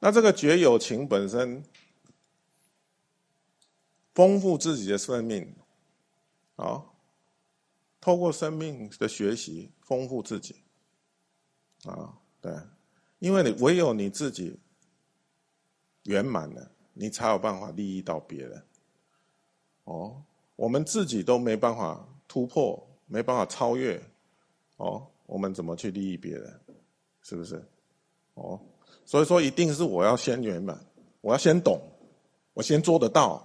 那这个觉友情本身，丰富自己的生命，啊，透过生命的学习丰富自己，啊，对，因为你唯有你自己圆满了，你才有办法利益到别人。哦，我们自己都没办法突破，没办法超越，哦，我们怎么去利益别人？是不是？哦。所以说，一定是我要先圆满，我要先懂，我先做得到，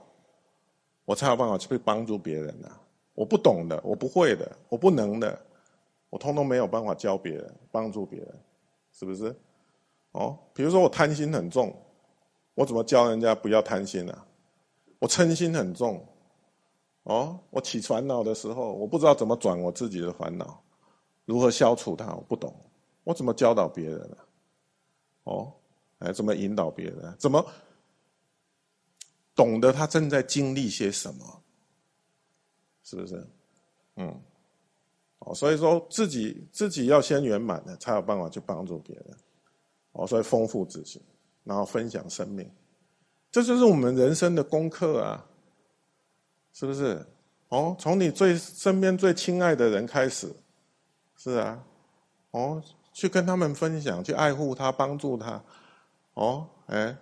我才有办法去帮助别人呐。我不懂的，我不会的，我不能的，我通通没有办法教别人、帮助别人，是不是？哦，比如说我贪心很重，我怎么教人家不要贪心呢？我嗔心很重，哦，我起烦恼的时候，我不知道怎么转我自己的烦恼，如何消除它，我不懂，我怎么教导别人呢？哦，哎，怎么引导别人？怎么懂得他正在经历些什么？是不是？嗯，哦，所以说自己自己要先圆满的，才有办法去帮助别人。哦，所以丰富自己，然后分享生命，这就是我们人生的功课啊！是不是？哦，从你最身边最亲爱的人开始，是啊，哦。去跟他们分享，去爱护他，帮助他，哦，哎，